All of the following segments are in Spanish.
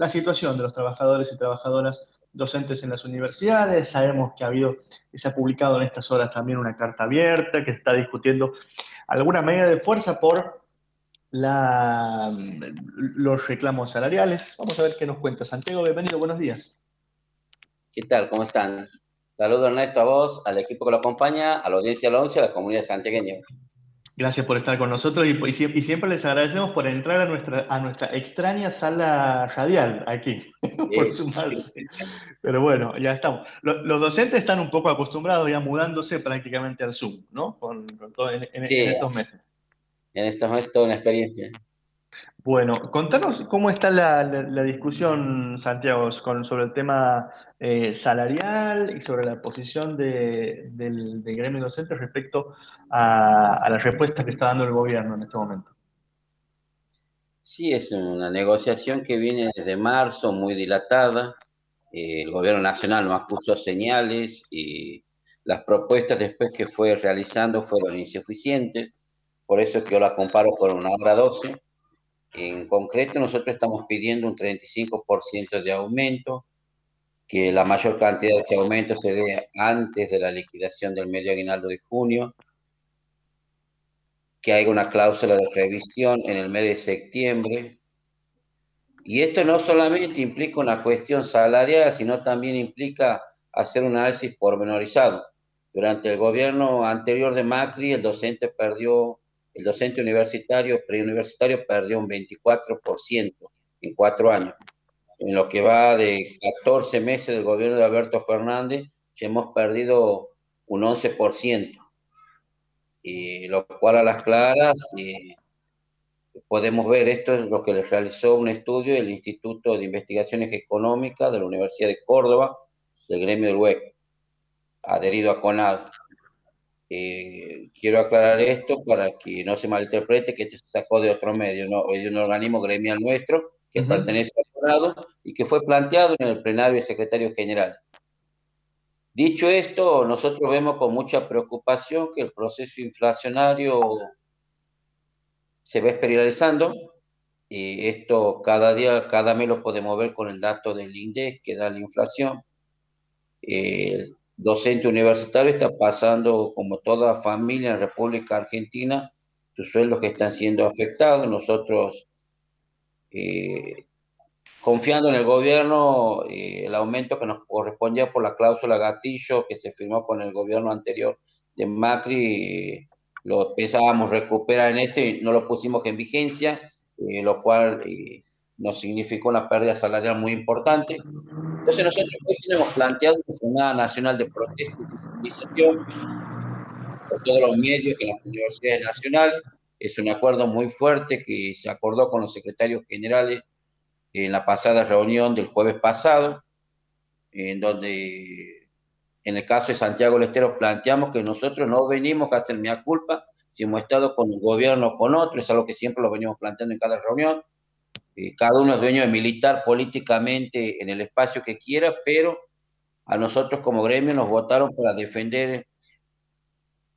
la situación de los trabajadores y trabajadoras docentes en las universidades. Sabemos que ha habido, se ha publicado en estas horas también una carta abierta que está discutiendo alguna medida de fuerza por los reclamos salariales. Vamos a ver qué nos cuenta. Santiago, bienvenido, buenos días. ¿Qué tal? ¿Cómo están? Saludos Ernesto a vos, al equipo que lo acompaña, a la audiencia de la ONCE, a la comunidad santiagueña. Gracias por estar con nosotros y, siempre les agradecemos por entrar a nuestra, a nuestra extraña sala radial aquí, por sumarse. Pero bueno, ya estamos. Los, docentes están un poco acostumbrados ya mudándose prácticamente al Zoom, ¿no? Con, todo en, estos meses. En estos meses toda una experiencia. Bueno, contanos cómo está la, discusión, Santiago, sobre el tema eh, salarial y sobre la posición del, gremio docente respecto a, la respuesta que está dando el gobierno en este momento. Sí, es una negociación que viene desde marzo, muy dilatada. Eh, el gobierno nacional no puso señales y las propuestas después que fue realizando fueron insuficientes. Por eso es que yo la comparo con una hora 12 en concreto, nosotros estamos pidiendo un 35% de aumento, que la mayor cantidad de ese aumento se dé antes de la liquidación del medio aguinaldo de junio, que haya una cláusula de revisión en el mes de septiembre. Y esto no solamente implica una cuestión salarial, sino también implica hacer un análisis pormenorizado. Durante el gobierno anterior de Macri, el docente perdió el docente universitario, preuniversitario, perdió un 24% en cuatro años. En lo que va de 14 meses del gobierno de Alberto Fernández, hemos perdido un 11%, y lo cual a las claras podemos ver, esto es lo que le realizó un estudio el Instituto de Investigaciones Económicas de la Universidad de Córdoba, del gremio del WEC, adherido a CONAD. Eh, quiero aclarar esto para que no se malinterprete que se sacó de otro medio, ¿no? es de un organismo gremial nuestro que pertenece al Senado y que fue planteado en el plenario del secretario general. Dicho esto, nosotros vemos con mucha preocupación que el proceso inflacionario se va espiralizando y esto cada día, cada mes lo podemos ver con el dato del INDEX que da la inflación. Eh, docente universitario está pasando, como toda familia en República Argentina, sus sueldos que están siendo afectados. Nosotros, eh, confiando en el gobierno, eh, el aumento que nos correspondía por la cláusula gatillo que se firmó con el gobierno anterior de Macri, eh, lo pensábamos recuperar en este no lo pusimos en vigencia, lo cual nos significó una pérdida salarial muy importante. Entonces nosotros hoy tenemos planteado una jornada nacional de protesta y movilización por todos los medios en las universidades nacionales. Es un acuerdo muy fuerte que se acordó con los secretarios generales en la pasada reunión del jueves pasado, en donde en el caso de Santiago del Estero planteamos que nosotros no venimos a hacer mea culpa si hemos estado con un gobierno o con otro, es algo que siempre lo venimos planteando en cada reunión, eh, cada uno es dueño de militar políticamente en el espacio que quiera, pero a nosotros como gremio nos votaron para defender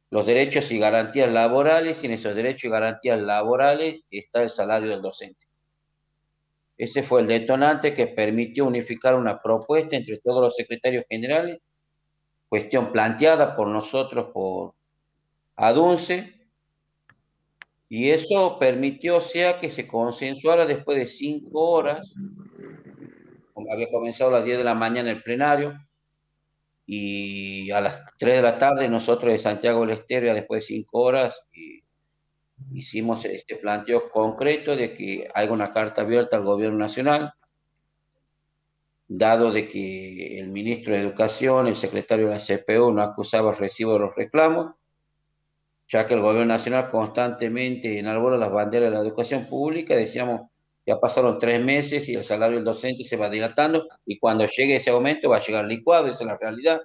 los derechos y garantías laborales y en esos derechos y garantías laborales está el salario del docente. Ese fue el detonante que permitió unificar una propuesta entre todos los secretarios generales, cuestión planteada por nosotros, por ADUNCE, y eso permitió, sea, que se consensuara después de cinco horas, había comenzado a las 10 de la mañana el plenario, y a las 3 de la tarde nosotros de Santiago del Estero, después de cinco horas, hicimos este planteo concreto de que haya una carta abierta al gobierno nacional, dado de que el ministro de Educación, el secretario de la CPU no acusaba el recibo de los reclamos, ya que el gobierno nacional constantemente enarbora las banderas de la educación pública, decíamos, ya pasaron tres meses y el salario del docente se va dilatando y cuando llegue ese aumento va a llegar licuado, esa es la realidad,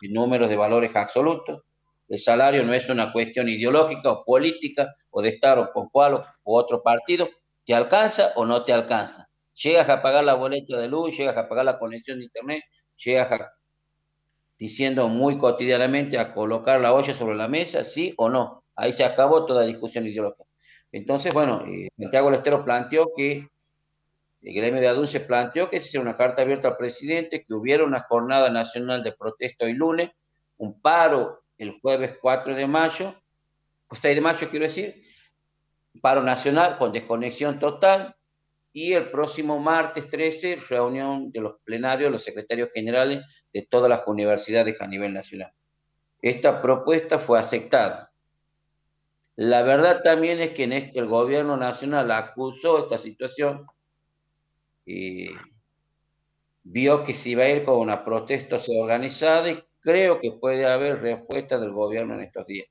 en números de valores absolutos. El salario no es una cuestión ideológica o política o de estar o con cual o otro partido, te alcanza o no te alcanza. Llegas a pagar la boleta de luz, llegas a pagar la conexión de internet, llegas a diciendo muy cotidianamente a colocar la olla sobre la mesa, sí o no. Ahí se acabó toda discusión ideológica. Entonces, bueno, eh, Santiago Lestero planteó que el gremio de ADUN se planteó que se hiciera una carta abierta al presidente, que hubiera una jornada nacional de protesta hoy lunes, un paro el jueves 4 de mayo, 6 de mayo quiero decir, paro nacional con desconexión total, y el próximo martes 13, reunión de los plenarios, los secretarios generales de todas las universidades a nivel nacional. Esta propuesta fue aceptada. La verdad también es que en este, el gobierno nacional acusó esta situación y vio que se iba a ir con una protesta organizada y creo que puede haber respuesta del gobierno en estos días.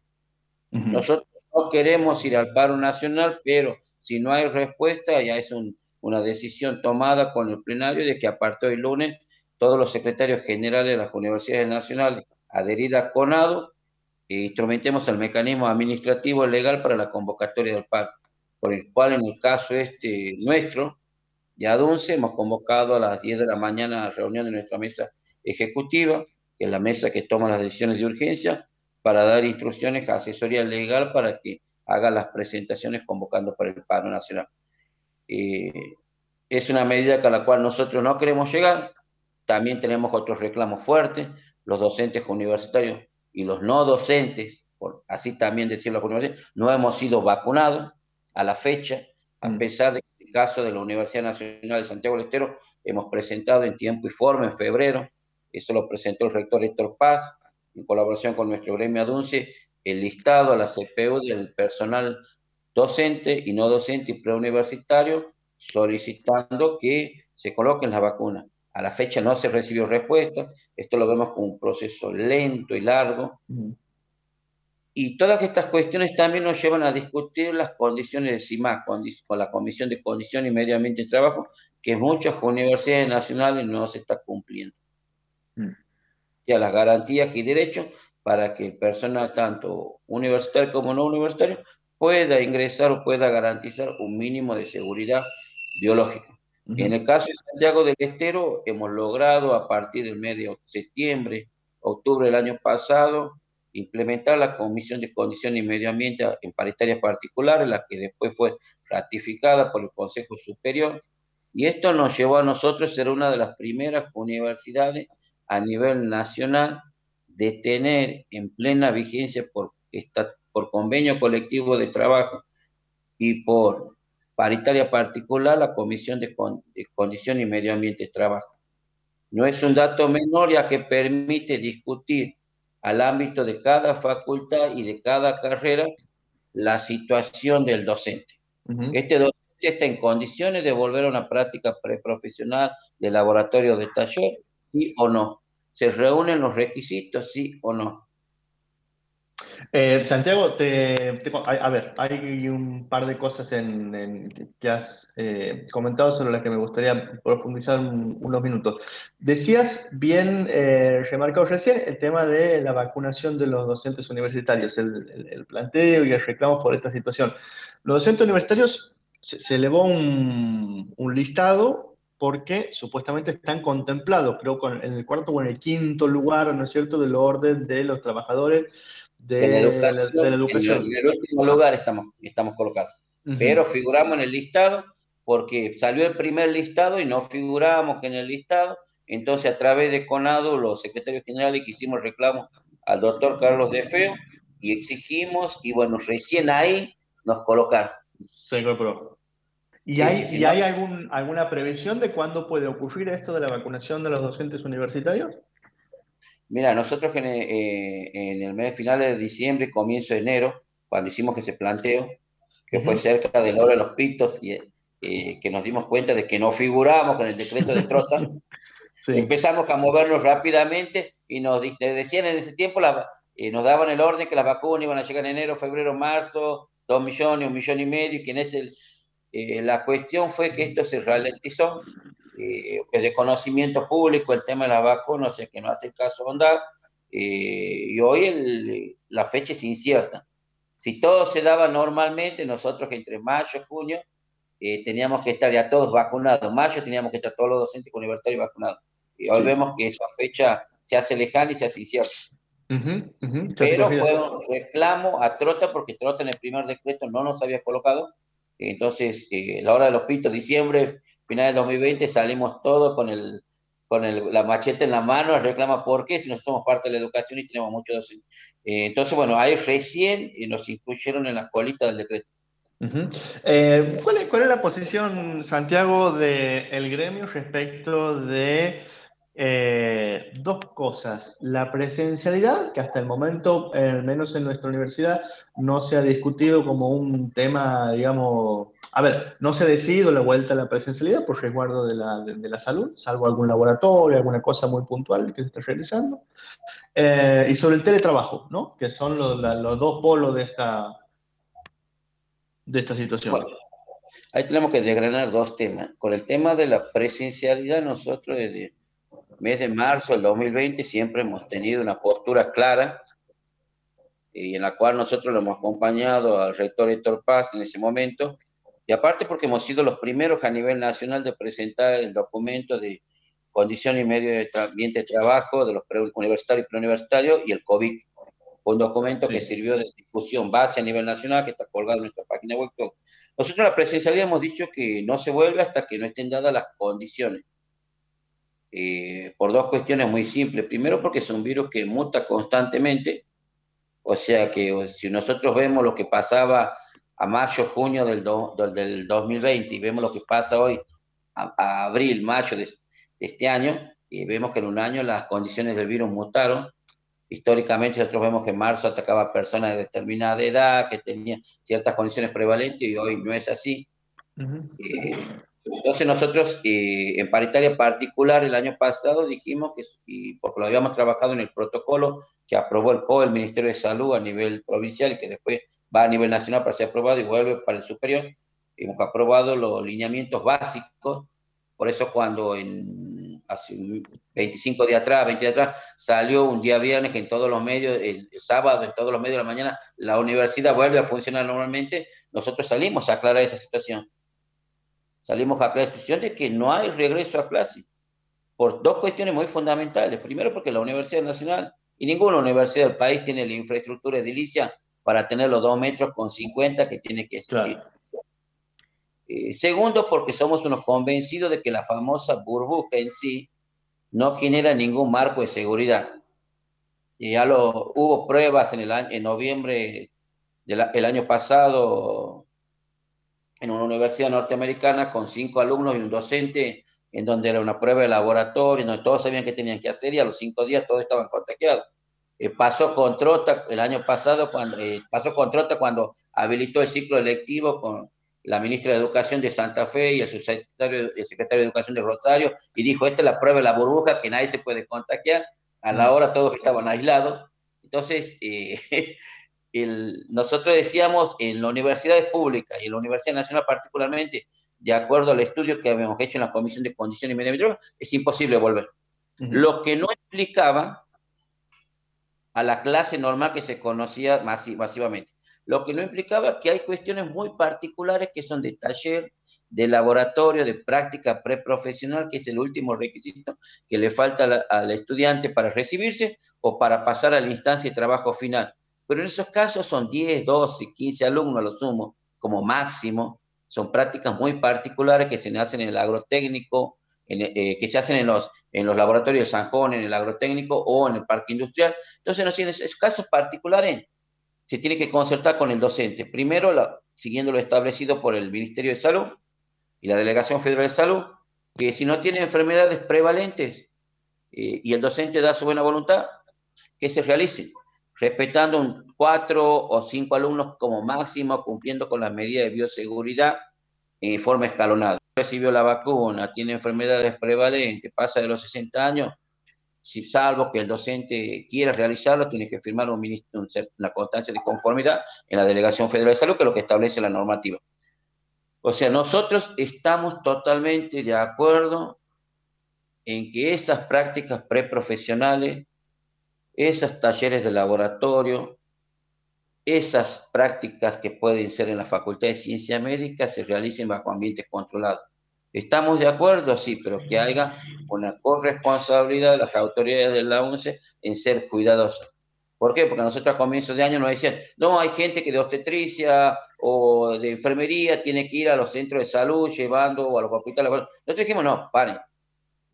Nosotros no queremos ir al paro nacional, pero si no hay respuesta, ya es una decisión tomada con el plenario de que a partir del lunes todos los secretarios generales de las universidades nacionales adheridas a CONADO e instrumentemos el mecanismo administrativo legal para la convocatoria del paro, por el cual en el caso este nuestro, de ADUNCE, hemos convocado a las 10 de la mañana a reunión de nuestra mesa ejecutiva, que es la mesa que toma las decisiones de urgencia, para dar instrucciones a asesoría legal para que haga las presentaciones convocando para el paro nacional. Eh, es una medida a la cual nosotros no queremos llegar. También tenemos otros reclamos fuertes. Los docentes universitarios y los no docentes, por así también decirlo no hemos sido vacunados a la fecha, a mm. pesar de que en el caso de la Universidad Nacional de Santiago del Estero hemos presentado en tiempo y forma en febrero, eso lo presentó el rector Héctor Paz, en colaboración con nuestro gremio ADUNCE, el listado a la CPU del personal docente y no docente y preuniversitario, solicitando que se coloquen las vacunas. A la fecha no se recibió respuesta, esto lo vemos como un proceso lento y largo. Y todas estas cuestiones también nos llevan a discutir las condiciones de CIMAC, con, la Comisión de Condición y Medio Ambiente y Trabajo, que muchas universidades nacionales no se está cumpliendo. Mm a las garantías y derechos para que el personal, tanto universitario como no universitario, pueda ingresar o pueda garantizar un mínimo de seguridad biológica. En el caso de Santiago del Estero, hemos logrado a partir del mes de septiembre, octubre del año pasado, implementar la Comisión de Condición y Medio Ambiente en paritarias particulares, la que después fue ratificada por el Consejo Superior. Y esto nos llevó a nosotros a ser una de las primeras universidades a nivel nacional de tener en plena vigencia por, por convenio colectivo de trabajo y por paritaria particular la Comisión de, Condición y Medio Ambiente de Trabajo. No es un dato menor ya que permite discutir al ámbito de cada facultad y de cada carrera la situación del docente. Este docente está en condiciones de volver a una práctica preprofesional de laboratorio de taller sí o no. ¿Se reúnen los requisitos, sí o no? Eh, Santiago, te, a, ver, hay un par de cosas en, que has eh, comentado sobre las que me gustaría profundizar unos minutos. Decías bien, eh, remarcado recién, el tema de la vacunación de los docentes universitarios, el, planteo y el reclamo por esta situación. Los docentes universitarios se, elevó un, un listado porque supuestamente están contemplados, creo, en el cuarto o en el quinto lugar, ¿no es cierto?, del orden de los trabajadores de, la, educación. En el, último lugar estamos, estamos colocados. Pero figuramos en el listado porque salió el primer listado y no figuramos en el listado. Entonces, a través de CONADO, los secretarios generales hicimos reclamo al doctor Carlos De Feo y exigimos, y bueno, recién ahí nos colocaron. Se incorporó. ¿Y hay, hay algún, alguna previsión de cuándo puede ocurrir esto de la vacunación de los docentes universitarios? Mira, nosotros en, eh, en el mes final de diciembre, comienzo de enero, cuando hicimos ese planteo, que fue cerca de la hora de los pitos, y eh, que nos dimos cuenta de que no figuramos con el decreto de Trota, empezamos a movernos rápidamente y nos decían en ese tiempo, la, eh, nos daban el orden que las vacunas iban a llegar en enero, febrero, marzo, dos millones, un millón y medio, y que en ese eh, la cuestión fue que esto se ralentizó, eh, de conocimiento público, el tema de la vacuna, o sea que no hace caso andar, eh, y hoy la fecha es incierta. Si todo se daba normalmente, nosotros que entre mayo y junio eh, teníamos que estar ya todos vacunados, mayo teníamos que estar todos los docentes universitarios vacunados, y hoy vemos que esa fecha se hace lejana y se hace incierta. Pero fue un reclamo a Trota porque Trota en el primer decreto no nos había colocado. Entonces, eh, la hora de los pitos, diciembre, final del 2020 salimos todos con el con la machete en la mano, reclama por qué, si no somos parte de la educación y tenemos muchos eh, entonces, bueno, ahí recién nos incluyeron en la colita del decreto. Eh, ¿cuál, es, ¿cuál, es, la posición, Santiago, del gremio respecto de eh, dos cosas. La presencialidad, que hasta el momento, al menos en nuestra universidad, no se ha discutido como un tema, digamos, a ver, no se ha decidido la vuelta a la presencialidad por resguardo de la, de, la salud, salvo algún laboratorio, alguna cosa muy puntual que se está realizando. Eh, y sobre el teletrabajo, ¿no? Que son los, los dos polos de esta, de esta situación. ahí tenemos que desgranar dos temas. Con el tema de la presencialidad, nosotros desde mes de marzo del 2020 siempre hemos tenido una postura clara y en la cual nosotros lo hemos acompañado al rector Héctor Paz en ese momento, y aparte porque hemos sido los primeros a nivel nacional de presentar el documento de condición y medio de ambiente de trabajo de los universitarios y preuniversitarios y el COVID, un documento que sirvió de discusión base a nivel nacional, que está colgado en nuestra página web. Nosotros la presencialidad hemos dicho que no se vuelve hasta que no estén dadas las condiciones. Eh, por dos cuestiones muy simples. Primero, porque es un virus que muta constantemente, o sea que si nosotros vemos lo que pasaba a mayo, junio del, del 2020 y vemos lo que pasa hoy, a, abril, mayo de, este año, y vemos que en un año las condiciones del virus mutaron. Históricamente nosotros vemos que en marzo atacaba a personas de determinada edad, que tenían ciertas condiciones prevalentes y hoy no es así. Entonces nosotros eh, en paritaria particular el año pasado dijimos que, y porque lo habíamos trabajado en el protocolo que aprobó el COE, el Ministerio de Salud a nivel provincial y que después va a nivel nacional para ser aprobado y vuelve para el superior, hemos aprobado los lineamientos básicos, por eso cuando en, hace 25 días atrás, 20 días atrás, salió un día viernes en todos los medios, el, sábado en todos los medios de la mañana, la universidad vuelve a funcionar normalmente, nosotros salimos a aclarar esa situación. Salimos a la expresión de que no hay regreso a clase, por dos cuestiones muy fundamentales. Primero, porque la Universidad Nacional y ninguna universidad del país tiene la infraestructura edilicia para tener los dos metros con 50 que tiene que existir. Eh, segundo, porque somos unos convencidos de que la famosa burbuja en sí no genera ningún marco de seguridad. Y ya lo, hubo pruebas en, el en noviembre del año pasado en una universidad norteamericana con cinco alumnos y un docente, en donde era una prueba de laboratorio, donde todos sabían qué tenían que hacer y a los cinco días todos estaban contagiados. Eh, pasó con Trota el año pasado, cuando, eh, pasó con Trota cuando habilitó el ciclo electivo con la ministra de Educación de Santa Fe y el secretario, el secretario de Educación de Rosario, y dijo, esta es la prueba de la burbuja, que nadie se puede contagiar. A la hora todos estaban aislados. Entonces, eh, nosotros decíamos en la universidades públicas y en la Universidad Nacional particularmente, de acuerdo al estudio que habíamos hecho en la Comisión de Condiciones y Medio es imposible volver. Lo que no implicaba a la clase normal que se conocía masivamente. Lo que no implicaba que hay cuestiones muy particulares que son de taller, de laboratorio, de práctica preprofesional, que es el último requisito que le falta al estudiante para recibirse o para pasar a la instancia de trabajo final pero en esos casos son 10, 12, 15 alumnos a lo sumo, como máximo. Son prácticas muy particulares que se hacen en el agrotécnico, eh, que se hacen en los, en los laboratorios de San Juan, en el agrotécnico o en el parque industrial. Entonces, en esos casos particulares se tiene que concertar con el docente. Primero, siguiendo lo establecido por el Ministerio de Salud y la Delegación Federal de Salud, que si no tiene enfermedades prevalentes eh, y el docente da su buena voluntad, que se realicen respetando un cuatro o cinco alumnos como máximo, cumpliendo con las medidas de bioseguridad en forma escalonada. Recibió la vacuna, tiene enfermedades prevalentes, pasa de los 60 años, si salvo que el docente quiera realizarlo, tiene que firmar un ministro, una constancia de conformidad en la Delegación Federal de Salud, que es lo que establece la normativa. O sea, nosotros estamos totalmente de acuerdo en que esas prácticas preprofesionales esos talleres de laboratorio, esas prácticas que pueden ser en la Facultad de Ciencia Médica se realicen bajo ambientes controlados. Estamos de acuerdo, sí, pero que haya una corresponsabilidad de las autoridades de la UNCE en ser cuidadosas. ¿Por qué? Porque nosotros a comienzos de año nos decían, no, hay gente que de obstetricia o de enfermería tiene que ir a los centros de salud llevando o a los hospitales. Nosotros dijimos, no, paren.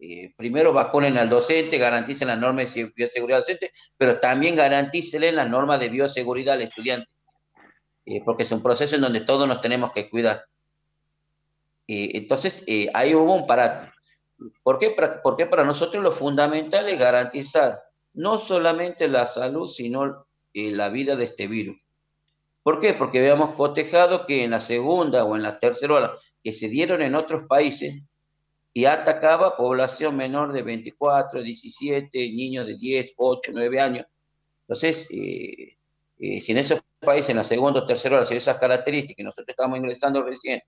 Eh, primero vacunen al docente, garanticen las normas de bioseguridad docente, pero también garantícenle las normas de bioseguridad al estudiante, eh, porque es un proceso en donde todos nos tenemos que cuidar. Eh, entonces, ahí hubo un parate. ¿Por qué? Porque para nosotros lo fundamental es garantizar no solamente la salud, sino la vida de este virus. ¿Por qué? Porque habíamos cotejado que en la segunda o en la tercera hora que se dieron en otros países y atacaba población menor de 24, 17, niños de 10, 8, 9 años. Entonces, eh, eh, si en esos países en la segunda o tercera hora se esas características, nosotros estamos ingresando recién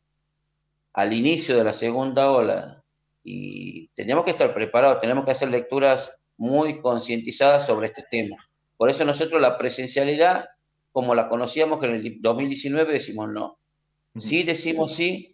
al inicio de la segunda ola, y tenemos que estar preparados, tenemos que hacer lecturas muy concientizadas sobre este tema. Por eso nosotros la presencialidad, como la conocíamos en el 2019, decimos no. Sí decimos sí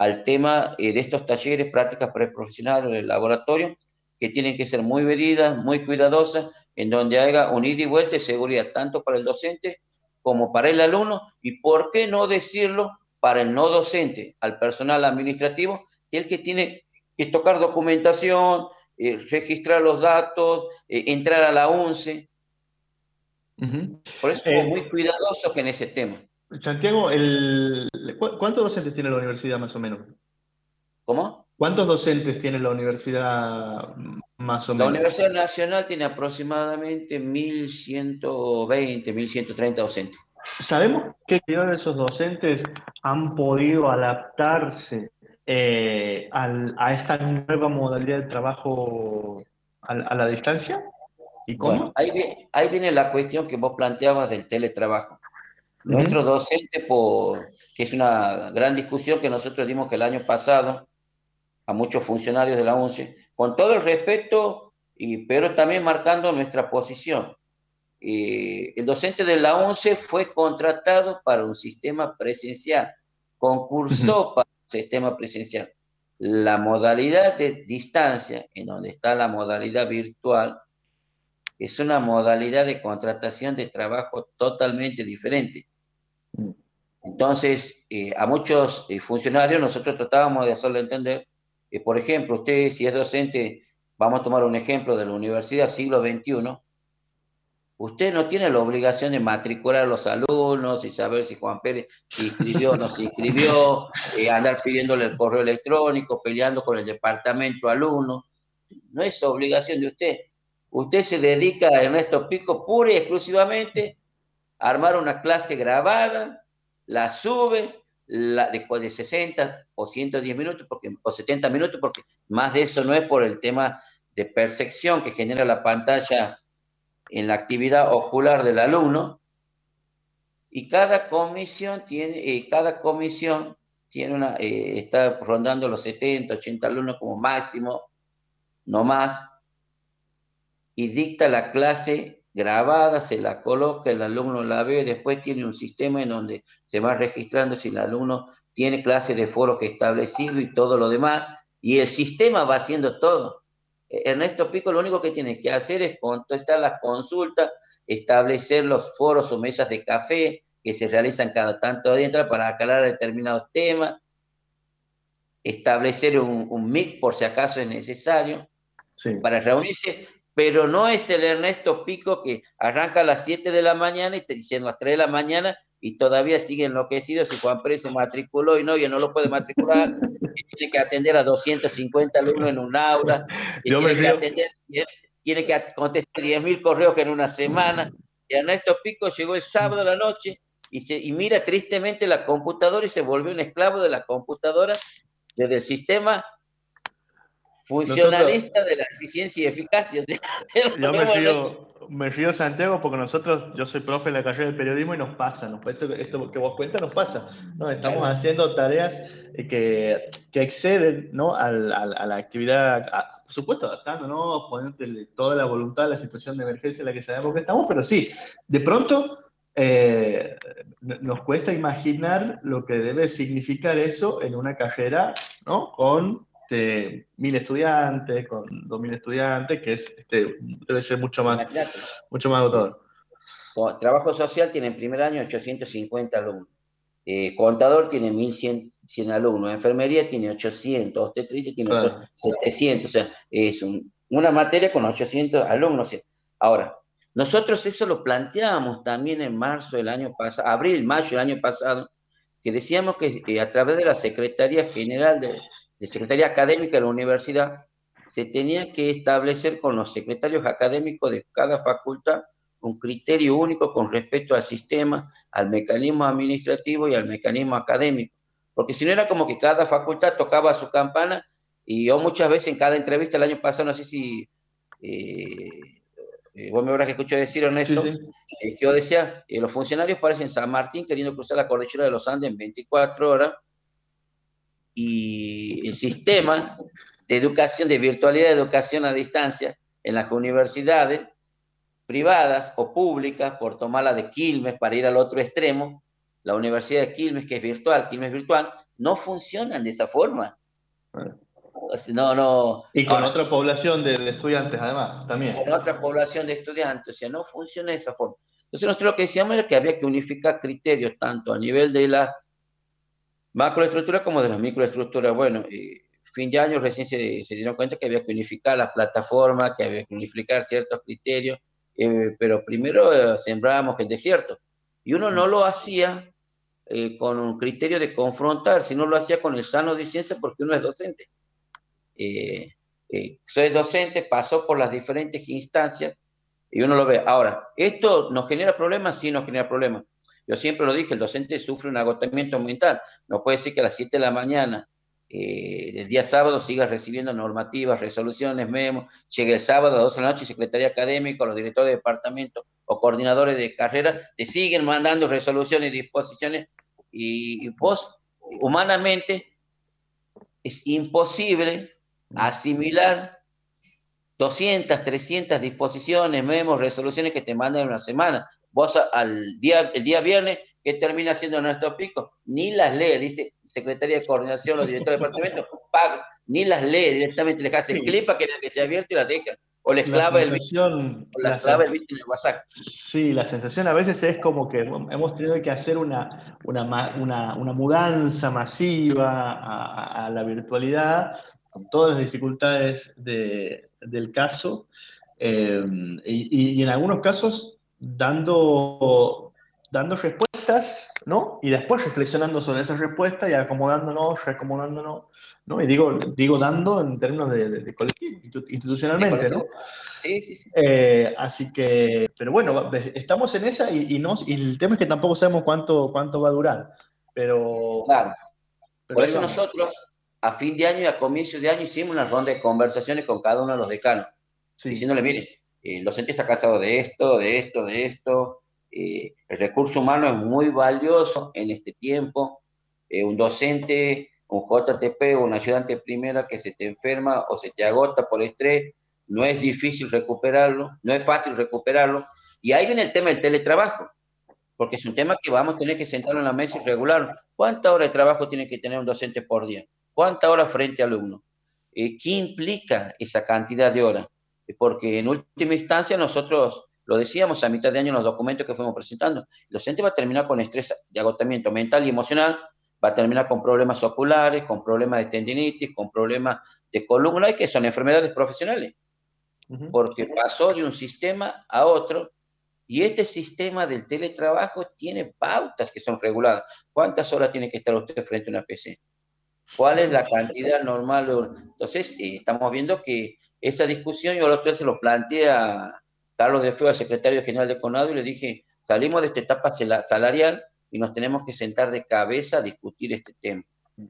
al tema eh, de estos talleres, prácticas preprofesionales del laboratorio, que tienen que ser muy medidas, muy cuidadosas, en donde haga un ida y vuelta de seguridad, tanto para el docente como para el alumno, y por qué no decirlo para el no docente, al personal administrativo, que es el que tiene que tocar documentación, eh, registrar los datos, eh, entrar a la UNCE. Por eso somos eh, muy cuidadosos en ese tema. Santiago, el, ¿cuántos docentes tiene la universidad más o menos? ¿Cómo? ¿Cuántos docentes tiene la universidad más o menos? La Universidad Nacional tiene aproximadamente 1.120, 1.130 docentes. ¿Sabemos qué de esos docentes han podido adaptarse eh, a esta nueva modalidad de trabajo a, la distancia? ¿Y cómo? ahí, viene la cuestión que vos planteabas del teletrabajo. Nuestro docente, por, que es una gran discusión que nosotros dimos el año pasado a muchos funcionarios de la UNCE, con todo el respeto, y, pero también marcando nuestra posición. Eh, el docente de la UNCE fue contratado para un sistema presencial, concursó para sistema presencial. La modalidad de distancia, en donde está la modalidad virtual, es una modalidad de contratación de trabajo totalmente diferente. Entonces, eh, a muchos eh, funcionarios nosotros tratábamos de hacerle entender que, por ejemplo, usted si es docente, vamos a tomar un ejemplo de la Universidad Siglo XXI, Usted no tiene la obligación de matricular a los alumnos y saber si Juan Pérez se inscribió o no se inscribió, eh, andar pidiéndole el correo electrónico, peleando con el departamento alumno. No es obligación de usted. Usted se dedica a Ernesto Pico pura y exclusivamente a armar una clase grabada, la sube, la, después de 60 o 110 minutos, porque, o 70 minutos, porque más de eso no es por el tema de percepción que genera la pantalla en la actividad ocular del alumno. Y cada comisión tiene, eh, cada comisión tiene una, eh, está rondando los 70, 80 alumnos como máximo, no más, y dicta la clase grabada, se la coloca, el alumno la ve, después tiene un sistema en donde se va registrando si el alumno tiene clase de foro que establecido y todo lo demás, y el sistema va haciendo todo. Ernesto Pico lo único que tiene que hacer es contestar las consultas, establecer los foros o mesas de café que se realizan cada tanto dentro para aclarar determinados temas, establecer un, un MIC por si acaso es necesario para reunirse, pero no es el Ernesto Pico que arranca a las 7 de la mañana y te dicen las 3 de la mañana y todavía sigue enloquecido si Juan Pérez se matriculó y no, ya no lo puede matricular, y tiene que atender a 250 alumnos en un aula, y tiene, que atender, tiene que contestar 10.000 correos que en una semana. Y Ernesto Pico llegó el sábado a la noche y, se, y mira tristemente la computadora y se volvió un esclavo de la computadora desde el sistema funcionalista de la eficiencia y eficacia. yo me río, me río, Santiago porque nosotros, yo soy profe en la carrera de periodismo y nos pasa, esto, esto, que vos cuentas nos pasa, ¿no? estamos haciendo tareas eh, que, que exceden ¿no? a, la actividad, por supuesto adaptándonos, poniéndole toda la voluntad a la situación de emergencia en la que sabemos que estamos, pero sí, de pronto eh, nos cuesta imaginar lo que debe significar eso en una carrera ¿no? con este, mil estudiantes, con dos mil estudiantes, que es, este, debe ser mucho más, mucho más agotador. Trabajo social tiene en primer año 850 alumnos. eh, contador tiene 1100 100 alumnos, enfermería tiene 800, obstetricia tiene 700, o sea, es una materia con 800 alumnos. Ahora, nosotros eso lo planteábamos también en marzo del año pasado, abril, mayo del año pasado, que decíamos que eh, a través de la Secretaría General de, de Secretaría Académica de la Universidad, se tenía que establecer con los secretarios académicos de cada facultad un criterio único con respecto al sistema, al mecanismo administrativo y al mecanismo académico. Porque si no era como que cada facultad tocaba su campana y yo muchas veces en cada entrevista el año pasado, no sé si eh, eh, vos me habrás escuchado decir, Ernesto, eh, que yo decía, los funcionarios parecen San Martín queriendo cruzar la cordillera de los Andes en 24 horas y el sistema de educación, de virtualidad de educación a distancia en las universidades privadas o públicas, por tomar la de Quilmes para ir al otro extremo, la Universidad de Quilmes, que es virtual, Quilmes virtual, no funcionan de esa forma. No, no. Y con otra población de, estudiantes, además, también. Con otra población de estudiantes, o sea, no funciona de esa forma. Entonces, nosotros lo que decíamos era que había que unificar criterios tanto a nivel de la macroestructura como de la microestructura. Bueno, eh, fin de año recién se, se, dieron cuenta que había que unificar las plataformas, que había que unificar ciertos criterios, eh, pero primero eh, sembrábamos el desierto. Y uno no lo hacía eh, con un criterio de confrontar, sino lo hacía con el sano de ciencia porque uno es docente. soy docente, pasó por las diferentes instancias y uno lo ve. Ahora, ¿esto nos genera problemas? Sí, nos genera problemas. Yo siempre lo dije, el docente sufre un agotamiento mental. No puede ser que a las 7 de la mañana eh, el día sábado sigas recibiendo normativas, resoluciones, memos, llegue el sábado a 12 de la noche y secretaría académica, los directores de departamento o coordinadores de carrera te siguen mandando resoluciones y disposiciones y, vos humanamente es imposible asimilar 200, 300 disposiciones, memos, resoluciones que te mandan en una semana. Vos al día, el día viernes ¿Qué termina siendo nuestro pico? Ni las lee, dice Secretaría de Coordinación, los directores de departamento, paga, ni las lee, directamente les hace clip para que, que se abierto y las deja. O les clava, el, o la clava el en el WhatsApp. Sí, la sensación a veces es como que hemos tenido que hacer una, una, una, una mudanza masiva a, a, la virtualidad, con todas las dificultades de, del caso, eh, y, y en algunos casos dando dando respuestas, ¿no? Y después reflexionando sobre esas respuestas y acomodándonos, reacomodándonos, ¿no? Y digo, digo dando en términos de, colectivo, institucionalmente, ¿no? Sí, sí, sí. Eh, así que, pero bueno, estamos en esa y, y, y, el tema es que tampoco sabemos cuánto, cuánto va a durar, pero... Claro. Por eso nosotros, a fin de año y a comienzo de año, hicimos una ronda de conversaciones con cada uno de los decanos, diciéndole, mire, el docente está casado de esto, de esto, de esto, eh, el recurso humano es muy valioso en este tiempo. Eh, un docente, un JTP un ayudante primera que se te enferma o se te agota por estrés, no es difícil recuperarlo, no es fácil recuperarlo. Y ahí viene el tema del teletrabajo, porque es un tema que vamos a tener que sentarlo en la mesa y regular. ¿Cuánta hora de trabajo tiene que tener un docente por día? ¿Cuánta hora frente a alumno? Eh, ¿Qué implica esa cantidad de horas? Porque en última instancia nosotros lo decíamos a mitad de año en los documentos que fuimos presentando. El docente va a terminar con estrés de agotamiento mental y emocional, va a terminar con problemas oculares, con problemas de tendinitis, con problemas de columna, y que son enfermedades profesionales, porque pasó de un sistema a otro, y este sistema del teletrabajo tiene pautas que son reguladas. ¿Cuántas horas tiene que estar usted frente a una PC? ¿Cuál es la cantidad normal? Entonces, eh, estamos viendo que esa discusión yo lo se lo plantea Carlos de Feo, el secretario general de Conado, y le dije, salimos de esta etapa salarial y nos tenemos que sentar de cabeza a discutir este tema.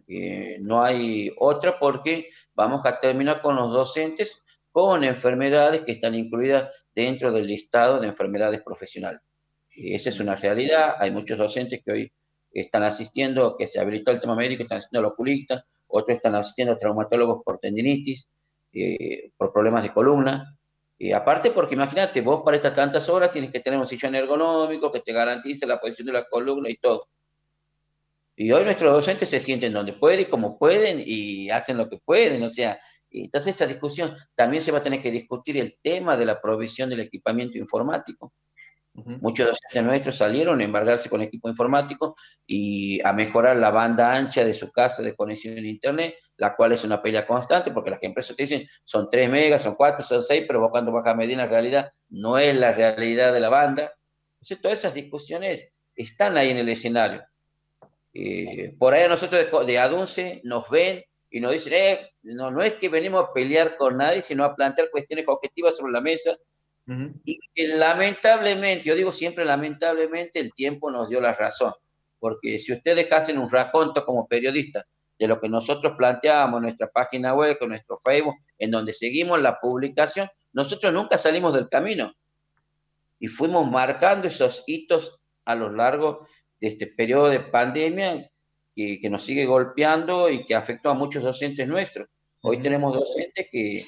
Eh, no hay otra porque vamos a terminar con los docentes con enfermedades que están incluidas dentro del listado de enfermedades profesionales. esa es una realidad. Hay muchos docentes que hoy están asistiendo, que se habilitó el tema médico, están asistiendo a oculista, otros están asistiendo a traumatólogos por tendinitis, eh, por problemas de columna, y aparte porque imagínate, vos para estas tantas horas tienes que tener un sillón ergonómico que te garantice la posición de la columna y todo. Y hoy nuestros docentes se sienten donde pueden y como pueden y hacen lo que pueden. O sea, entonces esa discusión también se va a tener que discutir el tema de la provisión del equipamiento informático. Muchos docentes nuestros salieron a embargarse con equipo informático y a mejorar la banda ancha de su casa de conexión a Internet, la cual es una pelea constante, porque las empresas te dicen son 3 megas, son 4, son 6, pero vos cuando vas a medir la realidad, no es la realidad de la banda. Entonces, todas esas discusiones están ahí en el escenario. Eh, por ahí nosotros de, de ADUNCE nos ven y nos dicen, eh, no, no es que venimos a pelear con nadie, sino a plantear cuestiones objetivas sobre la mesa y lamentablemente, yo digo siempre lamentablemente, el tiempo nos dio la razón, porque si ustedes hacen un raconto como periodista de lo que nosotros planteamos en nuestra página web, con nuestro Facebook, en donde seguimos la publicación, nosotros nunca salimos del camino. Y fuimos marcando esos hitos a lo largo de este periodo de pandemia que, que nos sigue golpeando y que afectó a muchos docentes nuestros. Hoy tenemos docentes que,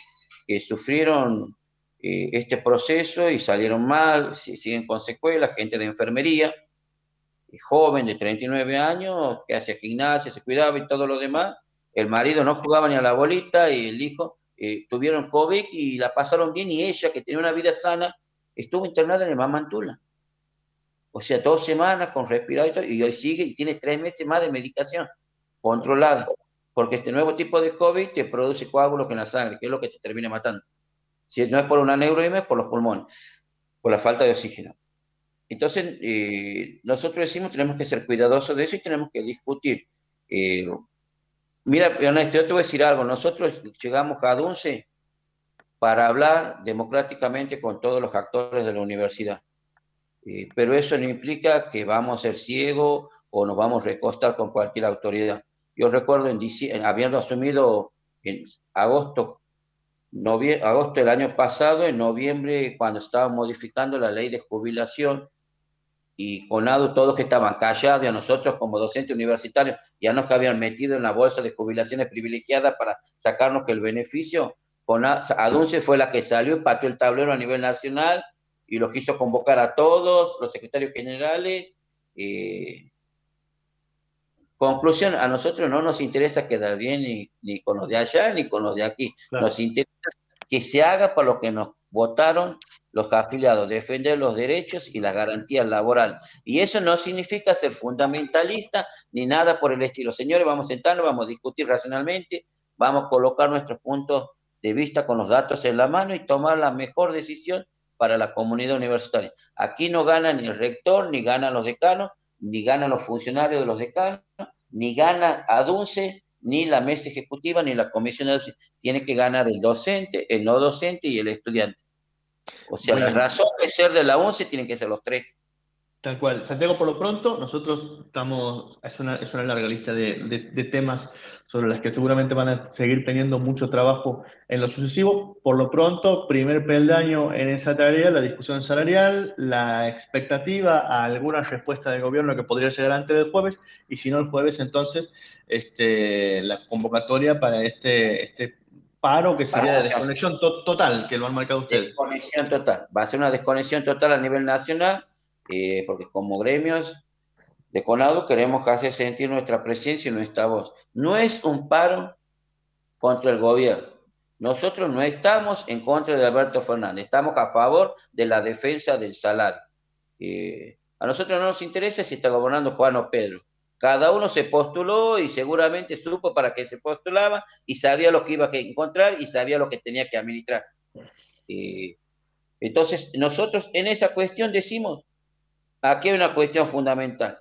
que sufrieron eh, este proceso y salieron mal, siguen con secuelas, gente de enfermería, joven de 39 años, que hacía gimnasia, se cuidaba y todo lo demás. El marido no jugaba ni a la bolita y el hijo eh, tuvieron COVID y la pasaron bien y ella, que tenía una vida sana, estuvo internada en el Mamantula. O sea, dos semanas con respirador y, y hoy sigue y tiene tres meses más de medicación controlada. Porque este nuevo tipo de COVID te produce coágulos en la sangre, que es lo que te termina matando. Si no es por una neuroima, es por los pulmones, por la falta de oxígeno. Entonces, eh, nosotros decimos tenemos que ser cuidadosos de eso y tenemos que discutir. Eh, mira, Ernesto, yo te voy a decir algo. Nosotros llegamos a DUNCE para hablar democráticamente con todos los actores de la universidad. Eh, pero eso no implica que vamos a ser ciegos o nos vamos a recostar con cualquier autoridad. Yo recuerdo, en, habiendo asumido en agosto agosto del año pasado, en noviembre, cuando estaban modificando la ley de jubilación, y CONADO, todos que estaban callados, y a nosotros como docentes universitarios, ya nos habían metido en la bolsa de jubilaciones privilegiadas para sacarnos el beneficio, ADUNCE fue la que salió y pateó el tablero a nivel nacional y lo quiso convocar a todos, los secretarios generales. Eh, conclusión, a nosotros no nos interesa quedar bien ni, ni, con los de allá ni con los de aquí. Nos interesa que se haga para lo que nos votaron los afiliados, defender los derechos y las garantías laborales. Y eso no significa ser fundamentalista ni nada por el estilo. Señores, vamos a sentarnos, vamos a discutir racionalmente, vamos a colocar nuestros puntos de vista con los datos en la mano y tomar la mejor decisión para la comunidad universitaria. Aquí no gana ni el rector, ni ganan los decanos, ni ganan los funcionarios de los decanos, ni gana ADUNCE, ni la mesa ejecutiva, ni la comisión de Tiene que ganar el docente, el no docente y el estudiante. O sea, la razón de ser de la ONCE tienen que ser los tres. Tal cual. Santiago, por lo pronto, nosotros estamos, es una, es una larga lista de, de, temas sobre las que seguramente van a seguir teniendo mucho trabajo en lo sucesivo. Por lo pronto, primer peldaño en esa tarea, la discusión salarial, la expectativa a alguna respuesta del gobierno que podría llegar antes del jueves, y si no el jueves, entonces, este, la convocatoria para este, este paro que sería de desconexión total, que lo han marcado ustedes. Desconexión total. Va a ser una desconexión total a nivel nacional, eh, porque como gremios de Conado queremos hacer sentir nuestra presencia y nuestra voz. No es un paro contra el gobierno. Nosotros no estamos en contra de Alberto Fernández, estamos a favor de la defensa del salario. Eh, a nosotros no nos interesa si está gobernando Juan o Pedro. Cada uno se postuló y seguramente supo para qué se postulaba y sabía lo que iba a encontrar y sabía lo que tenía que administrar. Eh, entonces, nosotros en esa cuestión decimos, aquí hay una cuestión fundamental,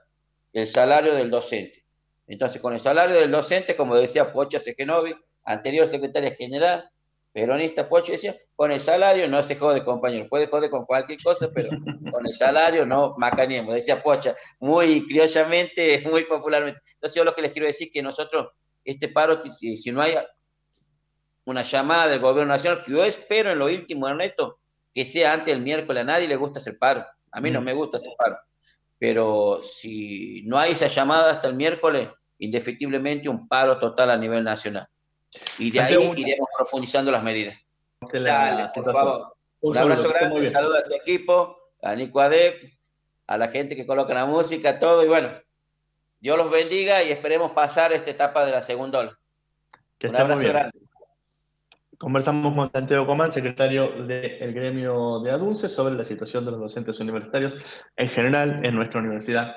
el salario del docente. Entonces, con el salario del docente, como decía Pocha Sekenovi, anterior secretaria general, peronista Pocho decía, con el salario no se jode, compañero, puede joder con cualquier cosa, pero con el salario no macaneemos, decía Pocha, muy criollamente, muy popularmente. Entonces yo lo que les quiero decir es que nosotros, este paro, si, si no hay una llamada del gobierno nacional, que yo espero en lo íntimo, Ernesto, que sea antes del miércoles, a nadie le gusta hacer paro, a mí no mm. me gusta hacer paro, pero si no hay esa llamada hasta el miércoles, indefectiblemente un paro total a nivel nacional. Y de ahí iremos profundizando las medidas. Dale, por favor. Un, abrazo grande, un saludo a tu equipo, a Nico Adek, a la gente que coloca la música, todo. Y bueno, Dios los bendiga y esperemos pasar esta etapa de la segunda ola. un abrazo grande. Conversamos con Santiago Comán, secretario del gremio de ADUNCE, sobre la situación de los docentes universitarios en general en nuestra universidad